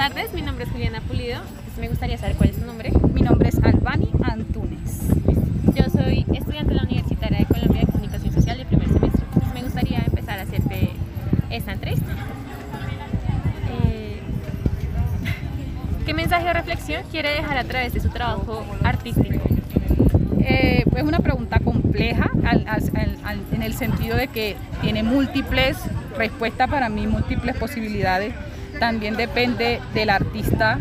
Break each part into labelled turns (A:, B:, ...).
A: tardes, mi nombre es Juliana Pulido. Pues me gustaría saber cuál es su nombre.
B: Mi nombre es Albani Antunes.
A: Yo soy estudiante de la Universitaria de Colombia de Comunicación Social de primer semestre. Pues me gustaría empezar a hacerte esta entrevista. Eh, ¿Qué mensaje o reflexión quiere dejar a través de su trabajo artístico?
B: Eh, es una pregunta compleja en el sentido de que tiene múltiples respuestas para mí, múltiples posibilidades. También depende del artista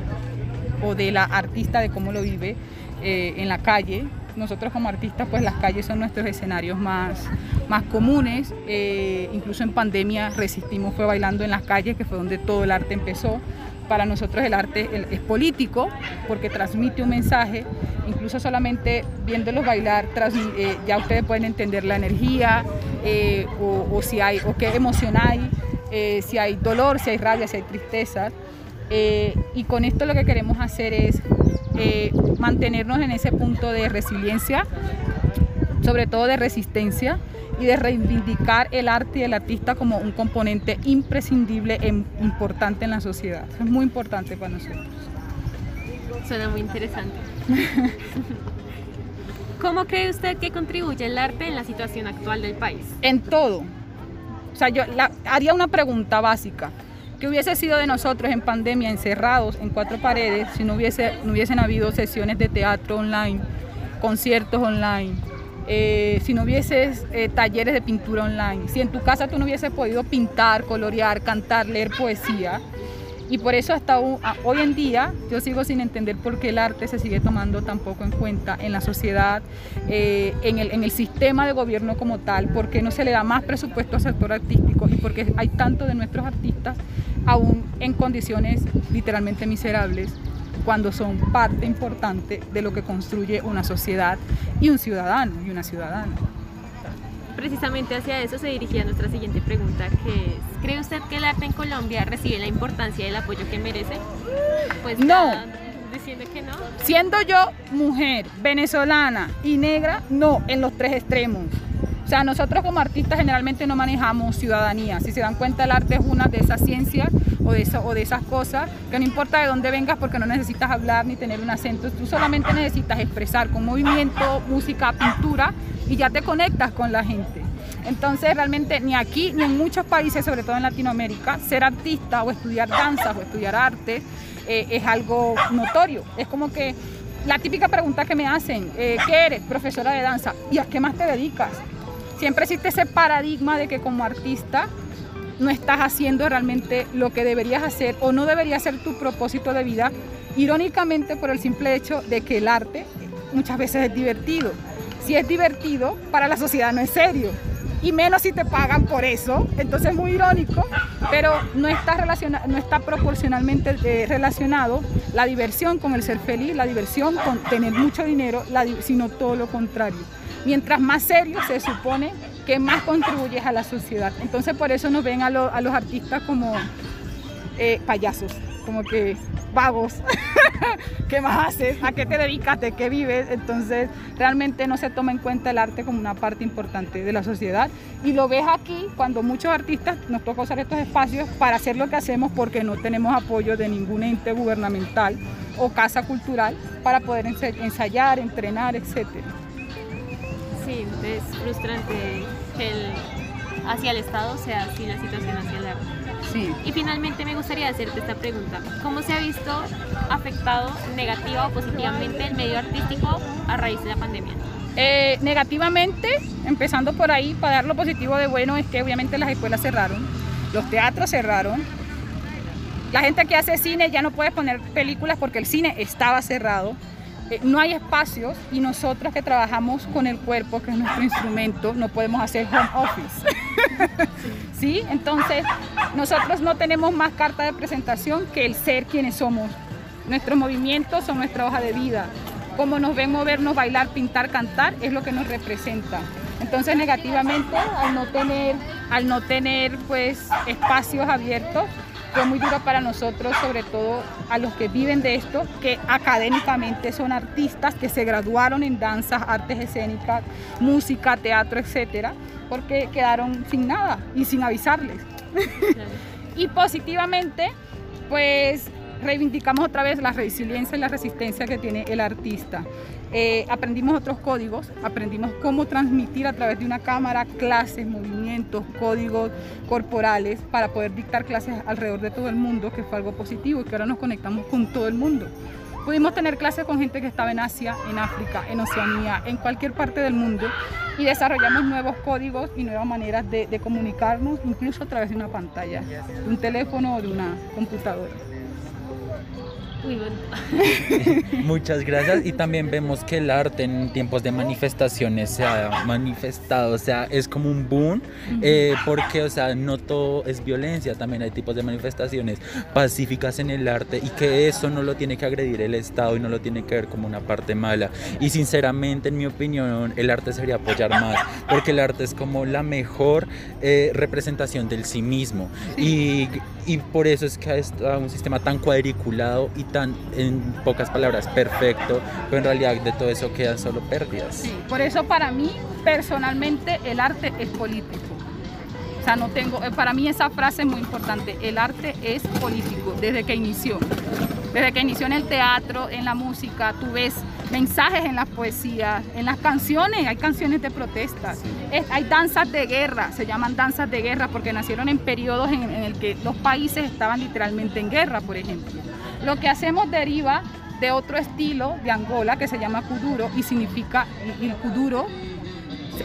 B: o de la artista de cómo lo vive eh, en la calle. Nosotros como artistas, pues las calles son nuestros escenarios más, más comunes. Eh, incluso en pandemia resistimos, fue bailando en las calles, que fue donde todo el arte empezó. Para nosotros el arte es político porque transmite un mensaje. Incluso solamente viéndolos bailar, eh, ya ustedes pueden entender la energía o, o si hay, o qué emoción hay, eh, si hay dolor, si hay rabia, si hay tristeza. Eh, y con esto lo que queremos hacer es eh, mantenernos en ese punto de resiliencia, sobre todo de resistencia y de reivindicar el arte y el artista como un componente imprescindible e importante en la sociedad. Es muy importante para nosotros.
A: Suena muy interesante. ¿Cómo cree usted que contribuye el arte en la situación actual del país?
B: En todo. O sea, yo la- haría una pregunta básica. ¿Qué hubiese sido de nosotros en pandemia, encerrados en cuatro paredes, si no, hubiese, no hubiesen habido sesiones de teatro online, conciertos online, eh, si no hubieses eh, talleres de pintura online, si en tu casa tú no hubieses podido pintar, colorear, cantar, leer poesía? Y por eso hasta hoy en día yo sigo sin entender por qué el arte se sigue tomando tan poco en cuenta en la sociedad, eh, en, el, en el sistema de gobierno como tal, por qué no se le da más presupuesto al sector artístico y por qué hay tanto de nuestros artistas aún en condiciones literalmente miserables cuando son parte importante de lo que construye una sociedad y un ciudadano y una ciudadana.
A: Precisamente hacia eso se dirigía nuestra siguiente pregunta, que es, ¿cree usted que el arte en Colombia recibe la importancia y el apoyo que merece? Pues
B: No.
A: diciendo que no.
B: Siendo yo mujer, venezolana y negra, no, en los tres extremos. O sea, nosotros como artistas generalmente no manejamos ciudadanía. Si se dan cuenta, el arte es una de esas ciencias o de, esas cosas que no importa de dónde vengas porque no necesitas hablar ni tener un acento. Tú solamente necesitas expresar con movimiento, música, pintura y ya te conectas con la gente. Entonces realmente ni aquí ni en muchos países, sobre todo en Latinoamérica, ser artista o estudiar danzas o estudiar arte eh, es algo notorio. Es como que la típica pregunta que me hacen, eh, ¿qué eres? Profesora de danza. ¿Y a qué más te dedicas? Siempre existe ese paradigma de que como artista no estás haciendo realmente lo que deberías hacer o no debería ser tu propósito de vida, irónicamente por el simple hecho de que el arte muchas veces es divertido. Si es divertido, para la sociedad no es serio. Y menos si te pagan por eso. Entonces es muy irónico, pero no está, relaciona- no está proporcionalmente eh, relacionado la diversión con el ser feliz, la diversión con tener mucho dinero, sino todo lo contrario. Mientras más serio se supone que más contribuyes a la sociedad. Entonces por eso nos ven a, lo- a los artistas como eh, payasos, como que vagos. ¿Qué más haces? ¿A qué te dedicas? ¿De qué vives? Entonces realmente no se toma en cuenta el arte como una parte importante de la sociedad. Y lo ves aquí cuando muchos artistas nos toca usar estos espacios para hacer lo que hacemos porque no tenemos apoyo de ningún ente gubernamental o casa cultural para poder ensayar, entrenar, etcétera.
A: Sí, es frustrante que el, hacia el Estado sea así la situación hacia el arte.
B: Sí.
A: Y finalmente me gustaría hacerte esta pregunta. ¿Cómo se ha visto afectado negativa o positivamente el medio artístico a raíz de la pandemia?
B: Eh, negativamente, empezando por ahí, para dar lo positivo de bueno, es que obviamente las escuelas cerraron, los teatros cerraron, la gente que hace cine ya no puede poner películas porque el cine estaba cerrado, Eh, no hay espacios y nosotros que trabajamos con el cuerpo, que es nuestro instrumento, no podemos hacer home office. ¿Sí? Entonces, nosotros no tenemos más carta de presentación que el ser quienes somos. Nuestros movimientos son nuestra hoja de vida. Cómo nos ven movernos, bailar, pintar, cantar, es lo que nos representa. Entonces, negativamente, al no tener, al no tener pues, espacios abiertos, fue muy duro para nosotros, sobre todo a los que viven de esto, que académicamente son artistas que se graduaron en danzas, artes escénicas, música, teatro, etcétera, porque quedaron sin nada y sin avisarles. y positivamente, pues reivindicamos otra vez la resiliencia y la resistencia que tiene el artista. Eh, aprendimos otros códigos, aprendimos cómo transmitir a través de una cámara clases, movimientos, códigos corporales para poder dictar clases alrededor de todo el mundo, que fue algo positivo y que ahora nos conectamos con todo el mundo. Pudimos tener clases con gente que estaba en Asia, en África, en Oceanía, en cualquier parte del mundo y desarrollamos nuevos códigos y nuevas maneras de, de comunicarnos, incluso a través de una pantalla, de un teléfono o de una computadora.
C: Muchas gracias. Y también vemos que el arte en tiempos de manifestaciones se ha manifestado, o sea, es como un boom, eh, porque, o sea, no todo es violencia, también hay tipos de manifestaciones pacíficas en el arte y que eso no lo tiene que agredir el Estado y no lo tiene que ver como una parte mala. Y sinceramente, en mi opinión, el arte sería apoyar más, porque el arte es como la mejor eh, representación del sí mismo. Y, y por eso es que es un sistema tan cuadriculado y tan, en pocas palabras, perfecto, pero en realidad de todo eso quedan solo pérdidas.
B: Sí, por eso para mí, personalmente, el arte es político. O sea, no tengo, eh, para mí esa frase es muy importante, el arte es político desde que inició. Desde que inició en el teatro, en la música, tú ves mensajes en las poesías, en las canciones, hay canciones de protesta, hay danzas de guerra, se llaman danzas de guerra porque nacieron en periodos en, en el que los países estaban literalmente en guerra, por ejemplo. Lo que hacemos deriva de otro estilo de Angola que se llama kuduro y significa el kuduro,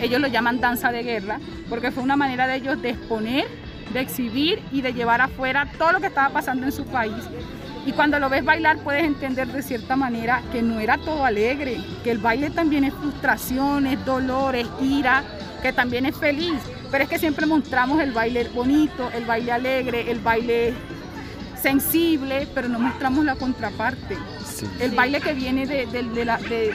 B: ellos lo llaman danza de guerra, porque fue una manera de ellos de exponer, de exhibir y de llevar afuera todo lo que estaba pasando en su país. Y cuando lo ves bailar puedes entender de cierta manera que no era todo alegre, que el baile también es frustraciones, dolores, ira, que también es feliz. Pero es que siempre mostramos el baile bonito, el baile alegre, el baile sensible, pero no mostramos la contraparte. El baile que viene de, de,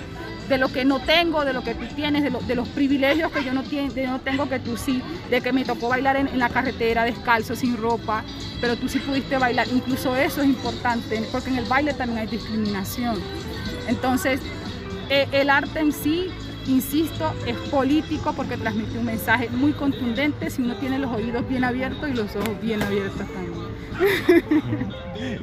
B: lo que no tengo, de lo que tú tienes, de, los privilegios que yo no, no tengo que tú sí, de que me tocó bailar en, la carretera descalzo, sin ropa, pero tú sí pudiste bailar. Incluso eso es importante, porque en el baile también hay discriminación. Entonces, eh, el arte en sí insisto, es político porque transmite un mensaje muy contundente si uno tiene los oídos bien abiertos y los ojos bien abiertos también.